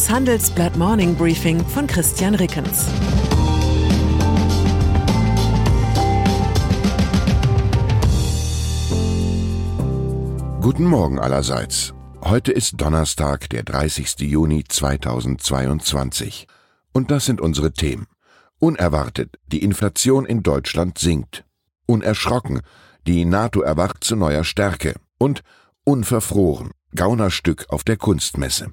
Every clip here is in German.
Das Handelsblatt Morning Briefing von Christian Rickens. Guten Morgen allerseits. Heute ist Donnerstag, der 30. Juni 2022. Und das sind unsere Themen. Unerwartet, die Inflation in Deutschland sinkt. Unerschrocken, die NATO erwacht zu neuer Stärke. Und unverfroren, Gaunerstück auf der Kunstmesse.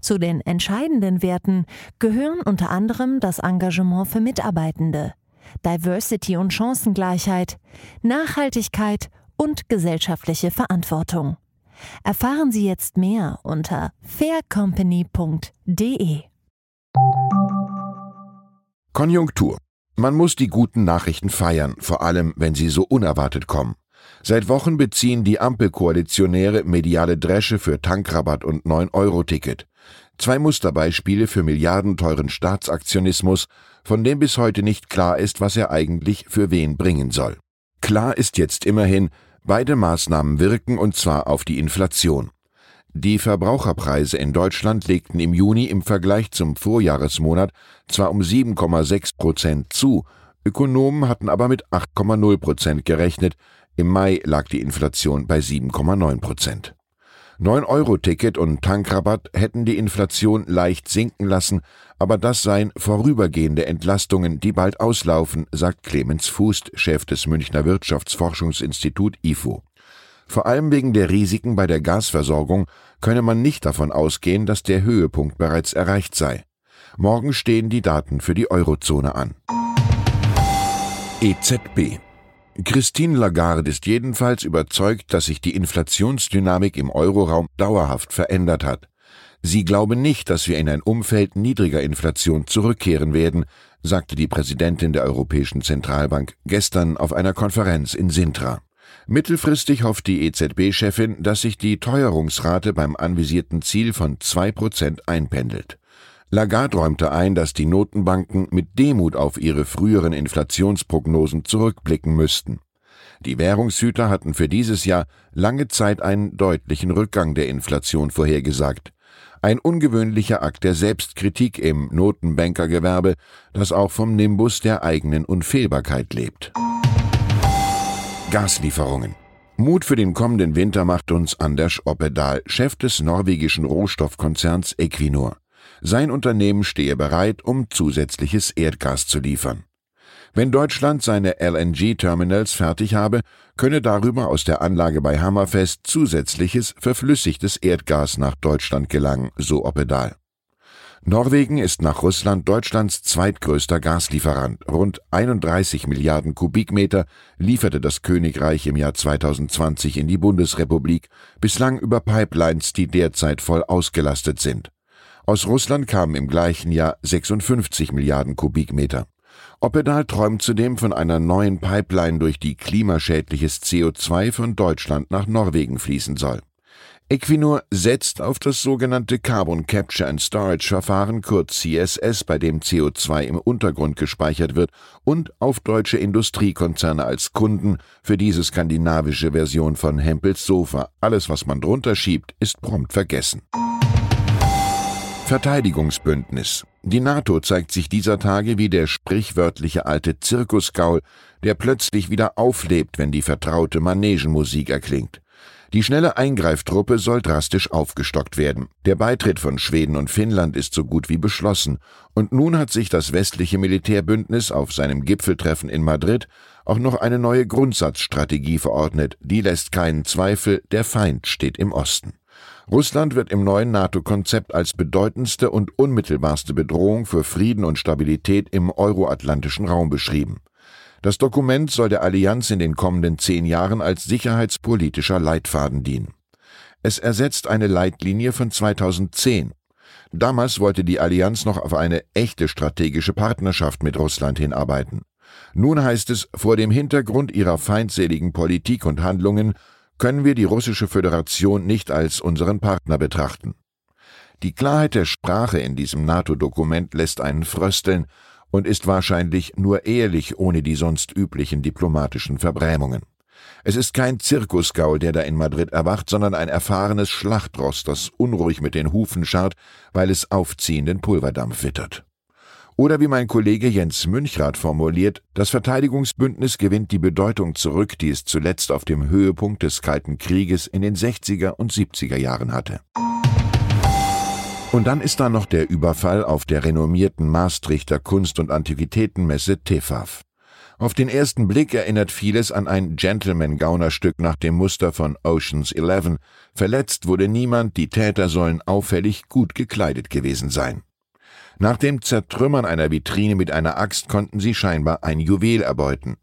Zu den entscheidenden Werten gehören unter anderem das Engagement für Mitarbeitende, Diversity und Chancengleichheit, Nachhaltigkeit und gesellschaftliche Verantwortung. Erfahren Sie jetzt mehr unter faircompany.de. Konjunktur. Man muss die guten Nachrichten feiern, vor allem wenn sie so unerwartet kommen. Seit Wochen beziehen die Ampelkoalitionäre mediale Dresche für Tankrabatt und 9-Euro-Ticket. Zwei Musterbeispiele für milliardenteuren Staatsaktionismus, von dem bis heute nicht klar ist, was er eigentlich für wen bringen soll. Klar ist jetzt immerhin, beide Maßnahmen wirken und zwar auf die Inflation. Die Verbraucherpreise in Deutschland legten im Juni im Vergleich zum Vorjahresmonat zwar um 7,6 Prozent zu, Ökonomen hatten aber mit 8,0 Prozent gerechnet, im Mai lag die Inflation bei 7,9 Prozent. 9-Euro-Ticket und Tankrabatt hätten die Inflation leicht sinken lassen, aber das seien vorübergehende Entlastungen, die bald auslaufen, sagt Clemens Fußt, Chef des Münchner Wirtschaftsforschungsinstitut IFO. Vor allem wegen der Risiken bei der Gasversorgung könne man nicht davon ausgehen, dass der Höhepunkt bereits erreicht sei. Morgen stehen die Daten für die Eurozone an. EZB Christine Lagarde ist jedenfalls überzeugt, dass sich die Inflationsdynamik im Euroraum dauerhaft verändert hat. Sie glaube nicht, dass wir in ein Umfeld niedriger Inflation zurückkehren werden, sagte die Präsidentin der Europäischen Zentralbank gestern auf einer Konferenz in Sintra. Mittelfristig hofft die EZB-Chefin, dass sich die Teuerungsrate beim anvisierten Ziel von zwei Prozent einpendelt. Lagarde räumte ein, dass die Notenbanken mit Demut auf ihre früheren Inflationsprognosen zurückblicken müssten. Die Währungshüter hatten für dieses Jahr lange Zeit einen deutlichen Rückgang der Inflation vorhergesagt. Ein ungewöhnlicher Akt der Selbstkritik im Notenbankergewerbe, das auch vom Nimbus der eigenen Unfehlbarkeit lebt. Gaslieferungen. Mut für den kommenden Winter macht uns Anders Oppedal, Chef des norwegischen Rohstoffkonzerns Equinor. Sein Unternehmen stehe bereit, um zusätzliches Erdgas zu liefern. Wenn Deutschland seine LNG-Terminals fertig habe, könne darüber aus der Anlage bei Hammerfest zusätzliches verflüssigtes Erdgas nach Deutschland gelangen, so Oppedal. Norwegen ist nach Russland Deutschlands zweitgrößter Gaslieferant. Rund 31 Milliarden Kubikmeter lieferte das Königreich im Jahr 2020 in die Bundesrepublik, bislang über Pipelines, die derzeit voll ausgelastet sind. Aus Russland kamen im gleichen Jahr 56 Milliarden Kubikmeter. Oppedal träumt zudem von einer neuen Pipeline, durch die klimaschädliches CO2 von Deutschland nach Norwegen fließen soll. Equinor setzt auf das sogenannte Carbon Capture and Storage Verfahren kurz CSS, bei dem CO2 im Untergrund gespeichert wird, und auf deutsche Industriekonzerne als Kunden für diese skandinavische Version von Hempels Sofa. Alles, was man drunter schiebt, ist prompt vergessen. Verteidigungsbündnis. Die NATO zeigt sich dieser Tage wie der sprichwörtliche alte Zirkusgaul, der plötzlich wieder auflebt, wenn die vertraute Manegenmusik erklingt. Die schnelle Eingreiftruppe soll drastisch aufgestockt werden. Der Beitritt von Schweden und Finnland ist so gut wie beschlossen, und nun hat sich das westliche Militärbündnis auf seinem Gipfeltreffen in Madrid auch noch eine neue Grundsatzstrategie verordnet, die lässt keinen Zweifel, der Feind steht im Osten. Russland wird im neuen NATO-Konzept als bedeutendste und unmittelbarste Bedrohung für Frieden und Stabilität im euroatlantischen Raum beschrieben. Das Dokument soll der Allianz in den kommenden zehn Jahren als sicherheitspolitischer Leitfaden dienen. Es ersetzt eine Leitlinie von 2010. Damals wollte die Allianz noch auf eine echte strategische Partnerschaft mit Russland hinarbeiten. Nun heißt es, vor dem Hintergrund ihrer feindseligen Politik und Handlungen können wir die russische Föderation nicht als unseren Partner betrachten. Die Klarheit der Sprache in diesem NATO-Dokument lässt einen frösteln und ist wahrscheinlich nur ehrlich ohne die sonst üblichen diplomatischen Verbrämungen. Es ist kein Zirkusgaul, der da in Madrid erwacht, sondern ein erfahrenes Schlachtross, das unruhig mit den Hufen scharrt, weil es aufziehenden Pulverdampf wittert. Oder wie mein Kollege Jens Münchrath formuliert, das Verteidigungsbündnis gewinnt die Bedeutung zurück, die es zuletzt auf dem Höhepunkt des Kalten Krieges in den 60er und 70er Jahren hatte. Und dann ist da noch der Überfall auf der renommierten Maastrichter Kunst- und Antiquitätenmesse TEFAF. Auf den ersten Blick erinnert vieles an ein Gentleman-Gaunerstück nach dem Muster von Ocean's Eleven. Verletzt wurde niemand, die Täter sollen auffällig gut gekleidet gewesen sein. Nach dem Zertrümmern einer Vitrine mit einer Axt konnten sie scheinbar ein Juwel erbeuten.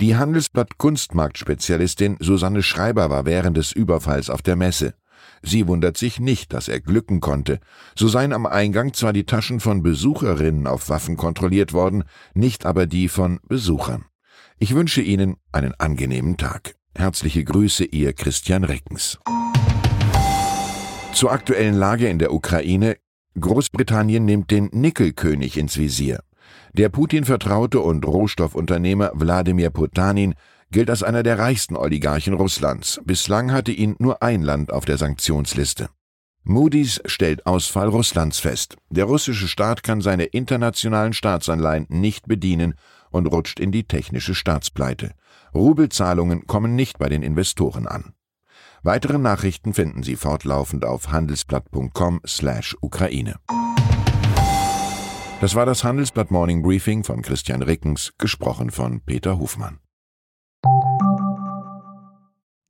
Die Handelsblatt Kunstmarktspezialistin Susanne Schreiber war während des Überfalls auf der Messe. Sie wundert sich nicht, dass er glücken konnte. So seien am Eingang zwar die Taschen von Besucherinnen auf Waffen kontrolliert worden, nicht aber die von Besuchern. Ich wünsche Ihnen einen angenehmen Tag. Herzliche Grüße, Ihr Christian Reckens. Zur aktuellen Lage in der Ukraine. Großbritannien nimmt den Nickelkönig ins Visier. Der Putin-Vertraute und Rohstoffunternehmer Wladimir Potanin gilt als einer der reichsten Oligarchen Russlands. Bislang hatte ihn nur ein Land auf der Sanktionsliste. Moody's stellt Ausfall Russlands fest. Der russische Staat kann seine internationalen Staatsanleihen nicht bedienen und rutscht in die technische Staatspleite. Rubelzahlungen kommen nicht bei den Investoren an. Weitere Nachrichten finden Sie fortlaufend auf handelsblatt.com/Ukraine. Das war das Handelsblatt Morning Briefing von Christian Rickens, gesprochen von Peter Hofmann.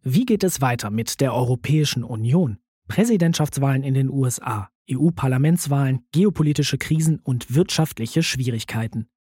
Wie geht es weiter mit der Europäischen Union? Präsidentschaftswahlen in den USA, EU-Parlamentswahlen, geopolitische Krisen und wirtschaftliche Schwierigkeiten.